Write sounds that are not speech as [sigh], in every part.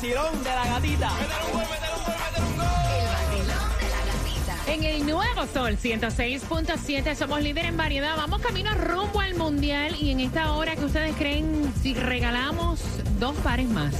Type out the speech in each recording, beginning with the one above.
Vacilón de la gatita. El vacilón de la gatita. En el nuevo Sol 106.7 somos líder en variedad. Vamos camino rumbo al Mundial y en esta hora que ustedes creen si regalamos dos pares más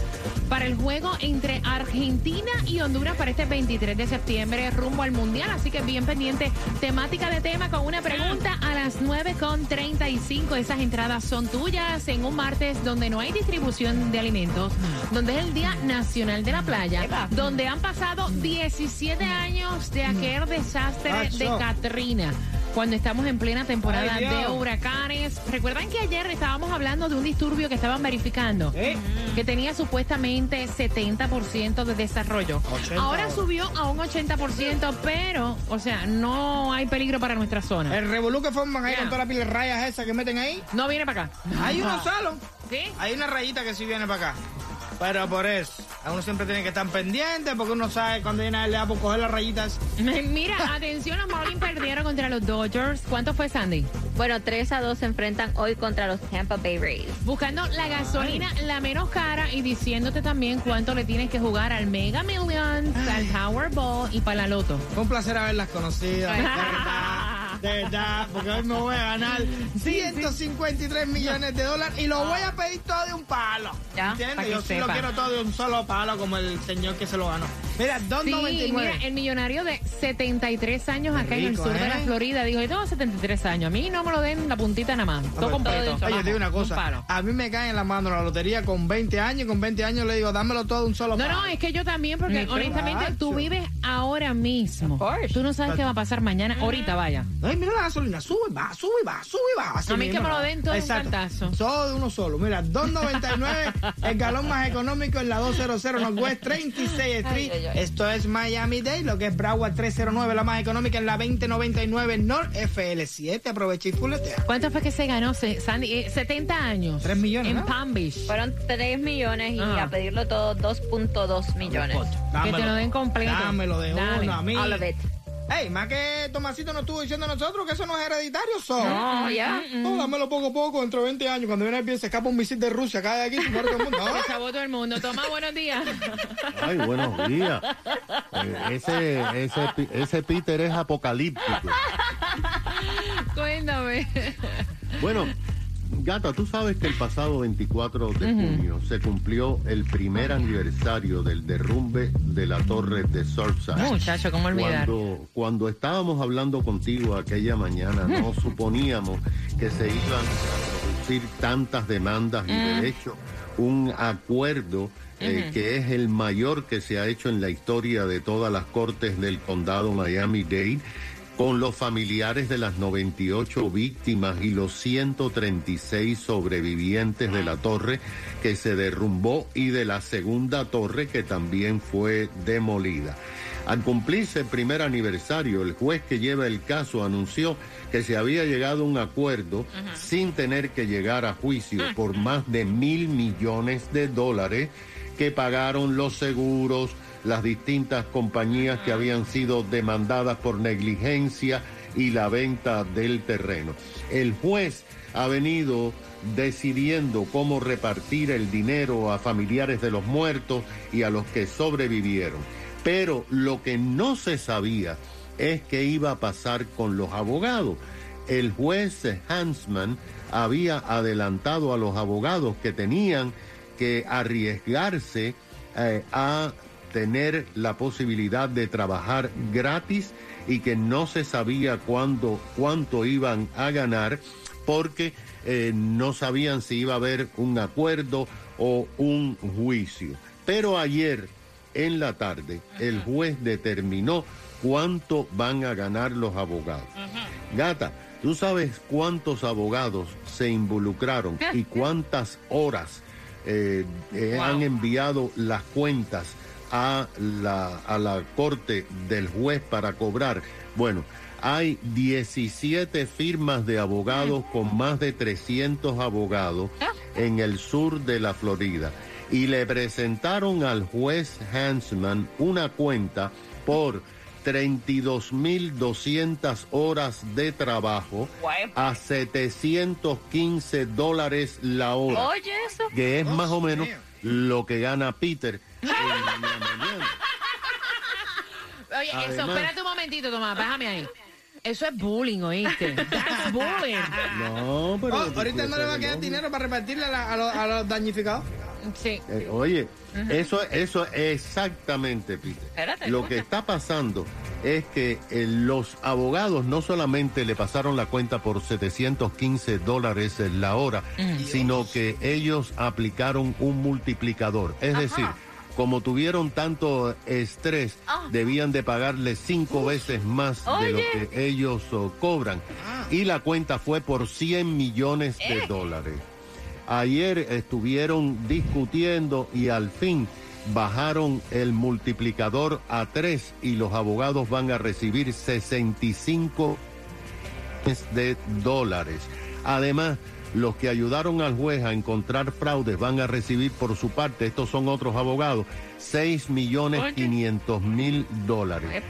para el juego entre Argentina y Honduras para este 23 de septiembre rumbo al Mundial. Así que bien pendiente, temática de tema con una pregunta a las 9.35. Esas entradas son tuyas en un martes donde no hay distribución de alimentos, donde es el Día Nacional de la Playa, donde han pasado 17 años de aquel desastre de. Katrina. Cuando estamos en plena temporada Ay, de huracanes. Recuerdan que ayer estábamos hablando de un disturbio que estaban verificando, ¿Eh? que tenía supuestamente 70% de desarrollo. 80 Ahora subió a un 80%, pero, o sea, no hay peligro para nuestra zona. El revolú que forman ahí con todas las pilas rayas esas que meten ahí. No viene para acá. Hay uno solo. ¿Sí? Hay una rayita que sí viene para acá. Pero por eso, a uno siempre tiene que estar pendiente porque uno sabe cuando viene a le da por coger las rayitas. [laughs] Mira, atención, los Marlins perdieron contra los Dodgers. ¿Cuánto fue, Sandy? Bueno, 3 a 2 se enfrentan hoy contra los Tampa Bay Rays. Buscando la gasolina la menos cara y diciéndote también cuánto le tienes que jugar al Mega Millions, al Powerball y para la Loto. Fue un placer haberlas conocido. [laughs] De verdad, porque hoy me voy a ganar 153 millones de dólares y lo voy a pedir todo de un palo. Ya, ¿Entiendes? que Yo sí lo sepa. quiero todo de un solo palo como el señor que se lo ganó. Mira, Sí, 2.99. mira, el millonario de 73 años acá en el rico, sur de ¿eh? la Florida dijo, yo tengo 73 años, a mí no me lo den la puntita nada más, todo completo. Oye, te digo una Un cosa. palo. A mí me cae en la mano la lotería con 20 años y con 20 años le digo, dámelo todo de un solo No, palo. no, es que yo también, porque Ni honestamente tú vives ahora mismo. Of course. Tú no sabes qué va a pasar mañana, ahorita vaya. Ay, mira la gasolina, sube y baja, sube y baja, sube y baja. Así A mí mismo, que me lo ¿no? den todo de un Exacto. cantazo. Todo de uno solo. Mira, 2.99, el galón más económico en la 200 Northwest 36 Street. Ay, ay, ay. Esto es Miami Day, lo que es Broward 309, la más económica en la 2099 North FL7. Aprovecha y fuletea. ¿Cuánto fue que se ganó, Se- Sandy? Eh, 70 años. Tres millones, En ¿no? Palm Beach. Fueron 3 millones y Ajá. a pedirlo todo 2.2 millones. Que te lo den completo. Dámelo de Dale. uno a mí. All of it. Ey, más que Tomasito nos estuvo diciendo a nosotros que eso no es hereditario, so. No, ya. No, dámelo poco a poco, dentro de 20 años, cuando viene el bien, se escapa un misil de Rusia, cae de aquí, se muere todo el mundo. [laughs] Se chavó todo el mundo. Toma, buenos días. Ay, buenos días. Eh, ese, ese, ese Peter es apocalíptico. [laughs] Cuéntame. Bueno, Gata, tú sabes que el pasado 24 de junio se cumplió el primer aniversario del derrumbe de la torre de Surfside. Muchacho, ¿cómo olvidar? Cuando, cuando estábamos hablando contigo aquella mañana, no suponíamos que se iban a producir tantas demandas y de hecho un acuerdo eh, que es el mayor que se ha hecho en la historia de todas las cortes del condado Miami-Dade con los familiares de las 98 víctimas y los 136 sobrevivientes de la torre que se derrumbó y de la segunda torre que también fue demolida. Al cumplirse el primer aniversario, el juez que lleva el caso anunció que se había llegado a un acuerdo sin tener que llegar a juicio por más de mil millones de dólares que pagaron los seguros, las distintas compañías que habían sido demandadas por negligencia y la venta del terreno. El juez ha venido decidiendo cómo repartir el dinero a familiares de los muertos y a los que sobrevivieron. Pero lo que no se sabía es qué iba a pasar con los abogados. El juez Hansman había adelantado a los abogados que tenían que arriesgarse eh, a tener la posibilidad de trabajar gratis y que no se sabía cuándo, cuánto iban a ganar porque eh, no sabían si iba a haber un acuerdo o un juicio. Pero ayer en la tarde el juez determinó cuánto van a ganar los abogados. Gata, ¿tú sabes cuántos abogados se involucraron y [laughs] cuántas horas eh, eh, Wow. han enviado las cuentas a la, a la corte del juez para cobrar. Bueno, hay 17 firmas de abogados con más de 300 abogados en el sur de la Florida. Y le presentaron al juez Hansman una cuenta por 32.200 horas de trabajo a 715 dólares la hora, Oye, eso. que es más o menos lo que gana Peter en la [laughs] mañana. Oye, eso, Además- espérate un momentito, Tomás, bájame ahí. Eso es bullying, ¿oíste? That's bullying. No, pero... Oh, ahorita no le va a quedar dinero para repartirle a, la- a los, a los damnificados. Sí. Eh, oye, eso, eso exactamente, Peter. Espérate, Lo escucha. que está pasando es que eh, los abogados no solamente le pasaron la cuenta por 715 dólares la hora, sino que ellos aplicaron un multiplicador. Es decir, como tuvieron tanto estrés, Ah. debían de pagarle cinco veces más de lo que ellos oh, cobran. Y la cuenta fue por 100 millones de Eh. dólares. Ayer estuvieron discutiendo y al fin bajaron el multiplicador a 3 y los abogados van a recibir 65 de dólares. Además, los que ayudaron al juez a encontrar fraudes van a recibir por su parte, estos son otros abogados, 6 millones Oye. 500 mil dólares.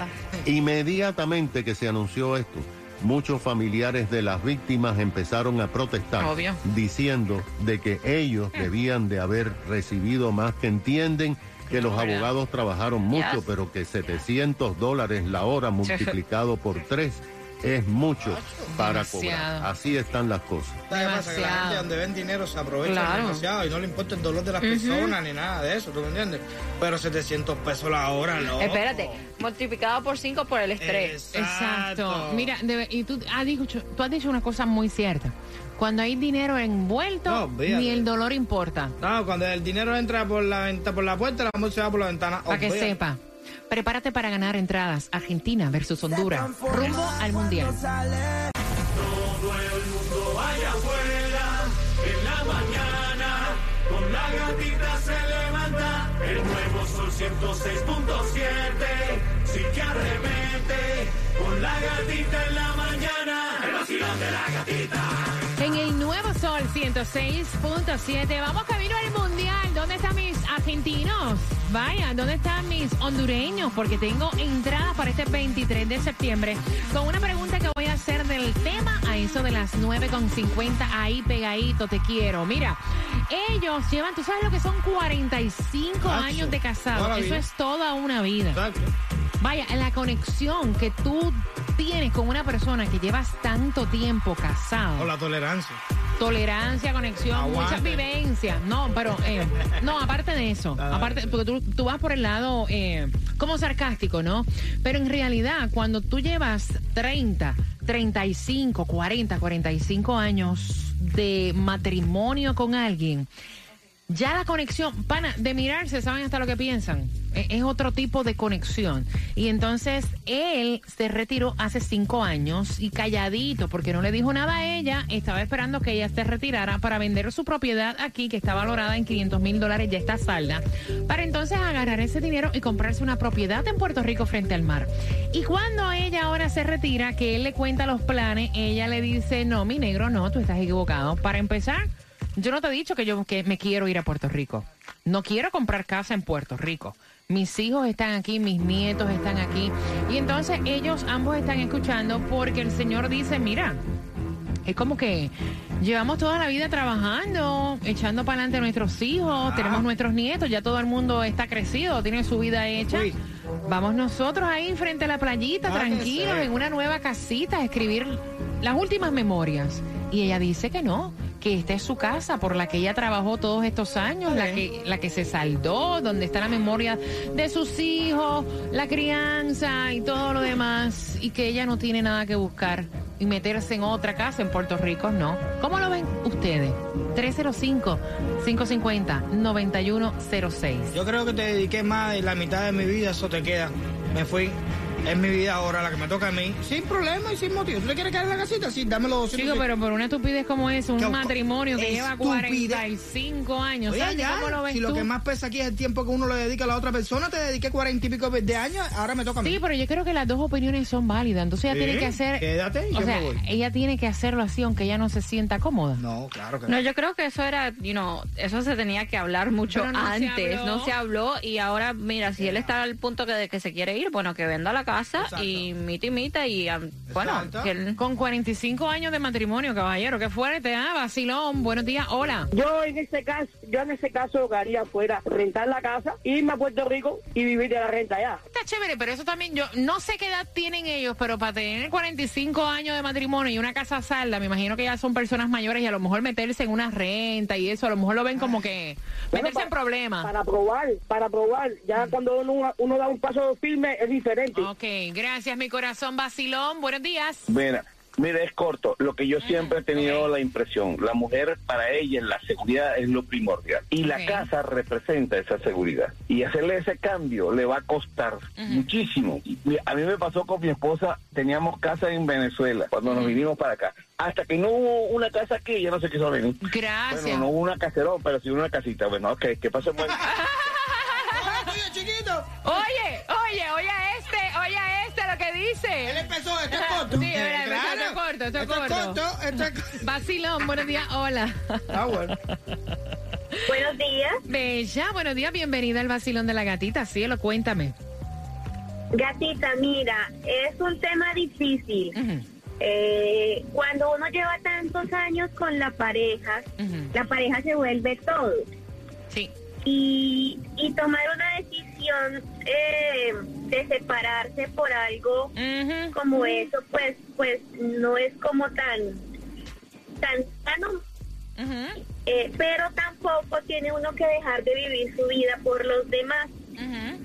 Inmediatamente que se anunció esto, muchos familiares de las víctimas empezaron a protestar, Obvio. diciendo de que ellos debían de haber recibido más, que entienden que los abogados trabajaron mucho, pero que 700 dólares la hora [laughs] multiplicado por tres es mucho para Demasiado. cobrar. Así están las cosas. Que la Demasiado. gente donde ven dinero se aprovecha Claro. demasiado y no le importa el dolor de las personas ni nada de eso, ¿tú me entiendes? Pero 700 pesos la hora, no. Espérate, multiplicado por 5 por el estrés. Exacto. Mira, de- y tú has, dicho, tú has dicho una cosa muy cierta. Cuando hay dinero envuelto, No, ni el dolor importa. No, cuando el dinero entra por la venta, por la puerta, el amor se va por la ventana. Para que sepa. Prepárate para ganar entradas. Argentina versus Honduras. Rumbo al Mundial. Todo el mundo allá afuera, en la mañana, con la gatita se levanta, el nuevo sol 106.7, sí que arremete, con la gatita en la mañana, el vacilón de la gatita. En el nuevo Sol 106.7. Vamos camino al Mundial. ¿Dónde están mis argentinos? Vaya, ¿dónde están mis hondureños? Porque tengo entrada para este 23 de septiembre con una pregunta que voy a hacer del tema a eso de las 9.50. Ahí pegadito, te quiero. Mira, ellos llevan, tú sabes lo que son 45 Macho, años de la Eso vida. es toda una vida. Exacto. Vaya, la conexión que tú tienes con una persona que llevas tanto tiempo casado O la tolerancia. tolerancia, conexión, Aguante. muchas vivencias. No, pero eh, no, aparte de eso, aparte, porque tú, tú vas por el lado eh, como sarcástico, ¿no? Pero en realidad, cuando tú llevas 30, 35, 40, 45 años de matrimonio con alguien, ya la conexión, pana, de mirarse, saben hasta lo que piensan. Es otro tipo de conexión. Y entonces él se retiró hace cinco años y calladito, porque no le dijo nada a ella, estaba esperando que ella se retirara para vender su propiedad aquí, que está valorada en 500 mil dólares, ya está salda, para entonces agarrar ese dinero y comprarse una propiedad en Puerto Rico frente al mar. Y cuando ella ahora se retira, que él le cuenta los planes, ella le dice, no, mi negro, no, tú estás equivocado. Para empezar, yo no te he dicho que yo que me quiero ir a Puerto Rico. No quiero comprar casa en Puerto Rico. Mis hijos están aquí, mis nietos están aquí. Y entonces ellos ambos están escuchando porque el Señor dice, mira, es como que llevamos toda la vida trabajando, echando para adelante a nuestros hijos, tenemos nuestros nietos, ya todo el mundo está crecido, tiene su vida hecha. Uy. Vamos nosotros ahí frente a la playita, Ah, tranquilos, en una nueva casita, a escribir las últimas memorias. Y ella dice que no, que esta es su casa por la que ella trabajó todos estos años, la que, la que se saldó, donde está la memoria de sus hijos, la crianza y todo lo demás, y que ella no tiene nada que buscar y meterse en otra casa en Puerto Rico, no. ¿Cómo lo ven ustedes? 305-550-9106. Yo creo que te dediqué más de la mitad de mi vida, eso te queda. Me fui. Es mi vida ahora la que me toca a mí, sin problema y sin motivo. ¿Tú te quieres quedar en la casita? Sí, dame los 200. Chico, pero por una estupidez como es, un ¿Qué- matrimonio que lleva estupidez? 45 años. Oye, ¿Sabes ya, cómo lo ves si lo tú? que más pesa aquí es el tiempo que uno le dedica a la otra persona, te dediqué cuarenta y pico de años, ahora me toca a mí. Sí, pero yo creo que las dos opiniones son válidas. Entonces ella Sí, tiene que hacer. quédate y o yo sea, me voy. ella tiene que hacerlo así, aunque ella no se sienta cómoda. No, claro que No, yo creo que eso era, you know, eso se tenía que hablar mucho Pero no se antes, habló. no se habló y ahora, mira, si él está al punto que, de que se quiere ir, bueno, que venda la casa Exacto. y mita y mita y, um, bueno, Exacto. que él- Con 45 años de matrimonio, caballero. Qué fuerte, ¿ah? Vacilón. Buenos días. Hola. Yo en ese caso, yo en ese caso lo que haría fuera rentar la casa, irme a Puerto Rico y vivir de la renta allá. Chévere, pero eso también, yo no sé qué edad tienen ellos, pero para tener 45 años de matrimonio y una casa salda, me imagino que ya son personas mayores y a lo mejor meterse en una renta y eso, a lo mejor lo ven como que Bueno, meterse pa- en problemas. Para probar, para probar. Ya cuando uno, uno da un paso firme es diferente. Ok, gracias, mi corazón vacilón. Buenos días. Mira, mira, es corto. Lo que yo siempre he tenido ok. la impresión, la mujer para ella la seguridad es lo primordial y la casa representa esa seguridad. Y hacerle ese cambio le va a costar muchísimo. A mí me pasó con mi esposa, teníamos casa en Venezuela cuando nos vinimos para acá. Hasta que no hubo una casa aquí, ella no se quiso venir. Gracias. Bueno, no hubo una caserón, pero sí una casita. Bueno, ok, que pase chiquito, Oye, oye, oye a este, oye a este lo que él dice. empezó, esto es corto. Sí, es verdad, esto es corto, esto es Esto es corto. corto, esto es- Vacilón, buenos días, hola. Ah, bueno. Buenos días. Bella, buenos días, bienvenida al vacilón de la gatita, cielo, cuéntame. Gatita, mira, es un tema difícil. Eh, cuando uno lleva tantos años con la pareja, la pareja se vuelve todo. Sí. Y, y tomar una decisión eh, de separarse por algo como eso, pues, pues no es como tan, tan sano. Eh, pero tampoco tiene uno que dejar de vivir su vida por los demás.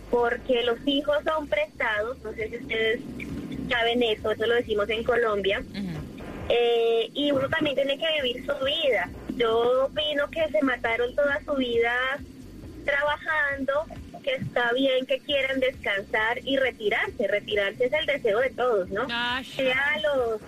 porque los hijos son prestados, no sé si ustedes saben eso, eso lo decimos en Colombia, eh, y uno también tiene que vivir su vida. Yo opino que se mataron toda su vida trabajando, que está bien que quieran descansar y retirarse, retirarse es el deseo de todos, ¿no? Sea a los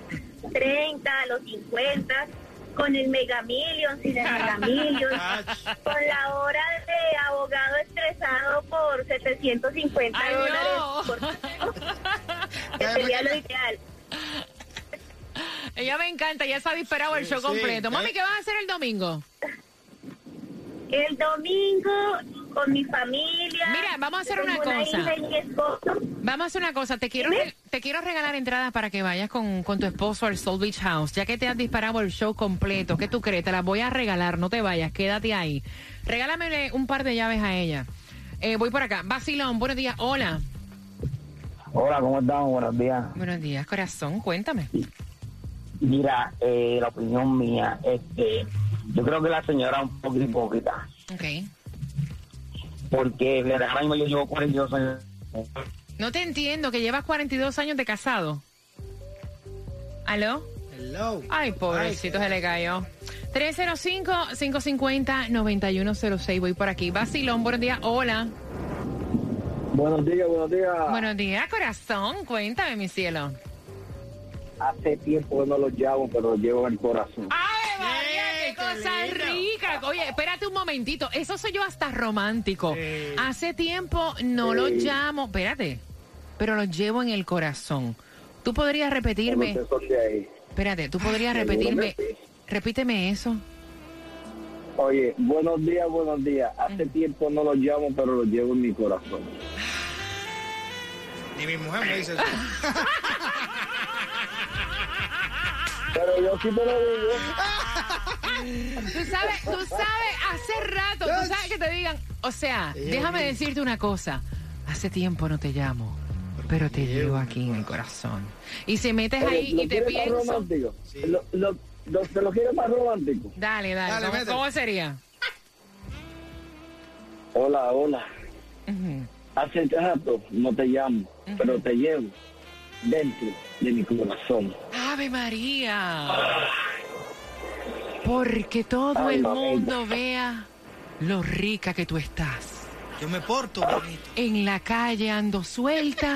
30, a los 50, con el Mega Million, sin el Mega Million, [laughs] con la hora de abogado estresado por 750 Ay, dólares, no. por- [laughs] que sería lo ideal. Ella me encanta, ya se ha disparado el show sí. completo. Mami, Eh. ¿qué vas a hacer el domingo? El domingo con mi familia. Mira, vamos a hacer una cosa. Vamos a hacer una cosa, te quiero, te quiero regalar entradas para que vayas con, con tu esposo al Soul Beach House, ya que te has disparado el show completo. ¿Qué tú crees? Te las voy a regalar, no te vayas, quédate ahí. Regálame un par de llaves a ella. Eh, voy por acá. Basilón, buenos días. Hola. Hola, ¿cómo estamos? Buenos días. Buenos días, corazón, cuéntame. Mira, eh, la opinión mía es que yo creo que la señora es un poco hipócrita, Ok. Porque ahora mismo yo llevo 42 años. No te entiendo, que llevas 42 años de casado. ¿Aló? Hello. Ay, pobrecito, se le cayó. 305-550-9106. Voy por aquí. Basilón, buenos días. Hola. Buenos días, buenos días. Buenos días, corazón. Cuéntame, mi cielo. Hace tiempo que no los llamo, pero los llevo en el corazón. ¡Ay, María, qué cosa rica! Oye, espérate un momentito. Eso soy yo hasta romántico. Sí. Hace tiempo no lo llamo. Espérate. Pero lo llevo en el corazón. Tú podrías repetirme. Espérate, tú podrías repetirme. Repíteme eso. Oye, buenos días, buenos días. Hace tiempo no los llamo, pero los llevo en mi corazón. Ni mi mujer me dice eso. Pero yo sí te lo digo. [laughs] Tú sabes, tú sabes, hace rato, tú sabes que te digan, o sea, déjame decirte una cosa, hace tiempo no te llamo, pero te llevo aquí en el corazón. Y si metes ahí ¿Lo y te pienso, romántico? Lo, lo, lo- ¿Te lo quieres más romántico? dale, dale, Dale, ¿cómo, sería? Hola, hola. Ujú. Hace rato no te llamo, pero te llevo dentro de mi corazón. Ave María. Porque todo Ay, el mamita. mundo vea lo rica que tú estás. Yo me porto bonito. En la calle ando suelta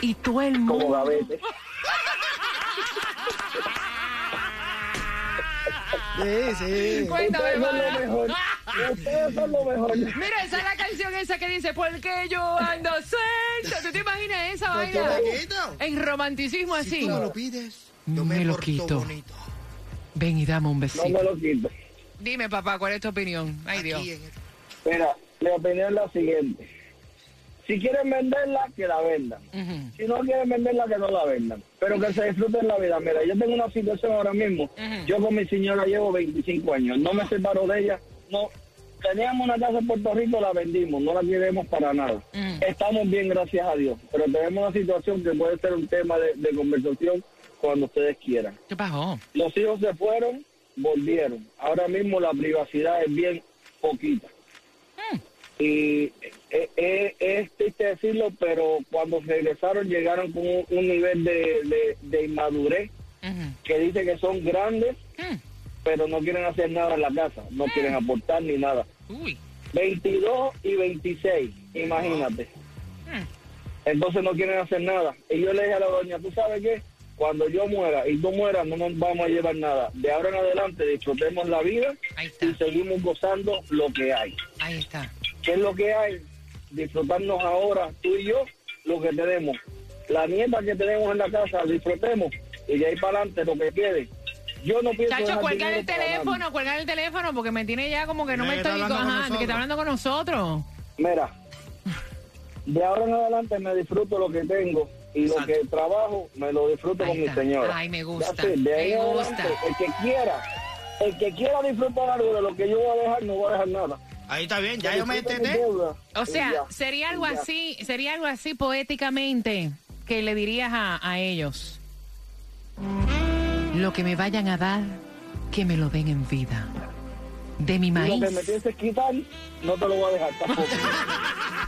Y todo el mundo. como gavete. Sí, sí. Cuéntame, Ustedes son lo hermana. mejor. Ustedes son lo mejor. Mira, esa es la canción esa que dice, porque yo ando suelta. ¿Tú te imaginas esa vaina? En romanticismo Si así. tú me lo pides, yo Me me, lo porto quito. bonito. Ven y dame un No besito. me lo quito. Dime, papá, ¿cuál es tu opinión? Ay, Dios. Aquí Mira, mi opinión es la siguiente. Si quieren venderla, que la vendan. Si no quieren venderla, que no la vendan. Pero que se disfruten la vida. Mira, yo tengo una situación ahora mismo. Yo con mi señora llevo 25 años. No me separo de ella. No. Teníamos una casa en Puerto Rico, la vendimos. No la queremos para nada. Estamos bien, gracias a Dios. Pero tenemos una situación que puede ser un tema de, de conversación cuando ustedes quieran. ¿Qué pasó? Los hijos se fueron, volvieron. Ahora mismo la privacidad es bien poquita. Y eh, eh, es triste decirlo, pero cuando regresaron llegaron con un, un nivel de, de- de inmadurez que dice que son grandes, Mm. pero no quieren hacer nada en la casa, no quieren aportar ni nada. Uy. 22 y 26, imagínate. Entonces no quieren hacer nada. Y yo le dije a la doña, ¿tú sabes qué? Cuando yo muera y tú mueras, no nos vamos a llevar nada. De ahora en adelante disfrutemos la vida y seguimos gozando lo que hay. Ahí está. ¿Qué es lo que hay? Disfrutarnos ahora, tú y yo, lo que tenemos. La nieta que tenemos en la casa, disfrutemos. Y de ahí para adelante, lo que quede. Yo no pienso Chacho, cuelga el teléfono, cuelga el teléfono, porque me tiene ya como que no me estoy... Ajá, que está hablando con nosotros. Mira, de ahora en adelante me disfruto lo que tengo y lo Exacto. que trabajo me lo disfruto Ahí con mi está. señora. Ay, me gusta. De ahí me gusta. adelante, el que quiera, el que quiera disfrutar algo de lo que yo voy a dejar, no voy a dejar nada. Ahí está bien, ya yo me mi deuda O sea, ya. sería algo así, sería algo así poéticamente que le dirías a, a ellos. Lo que me vayan a dar, que me lo den en vida. De mi Y maíz. Lo que me pienses quitar, no te lo voy a dejar tampoco. [laughs]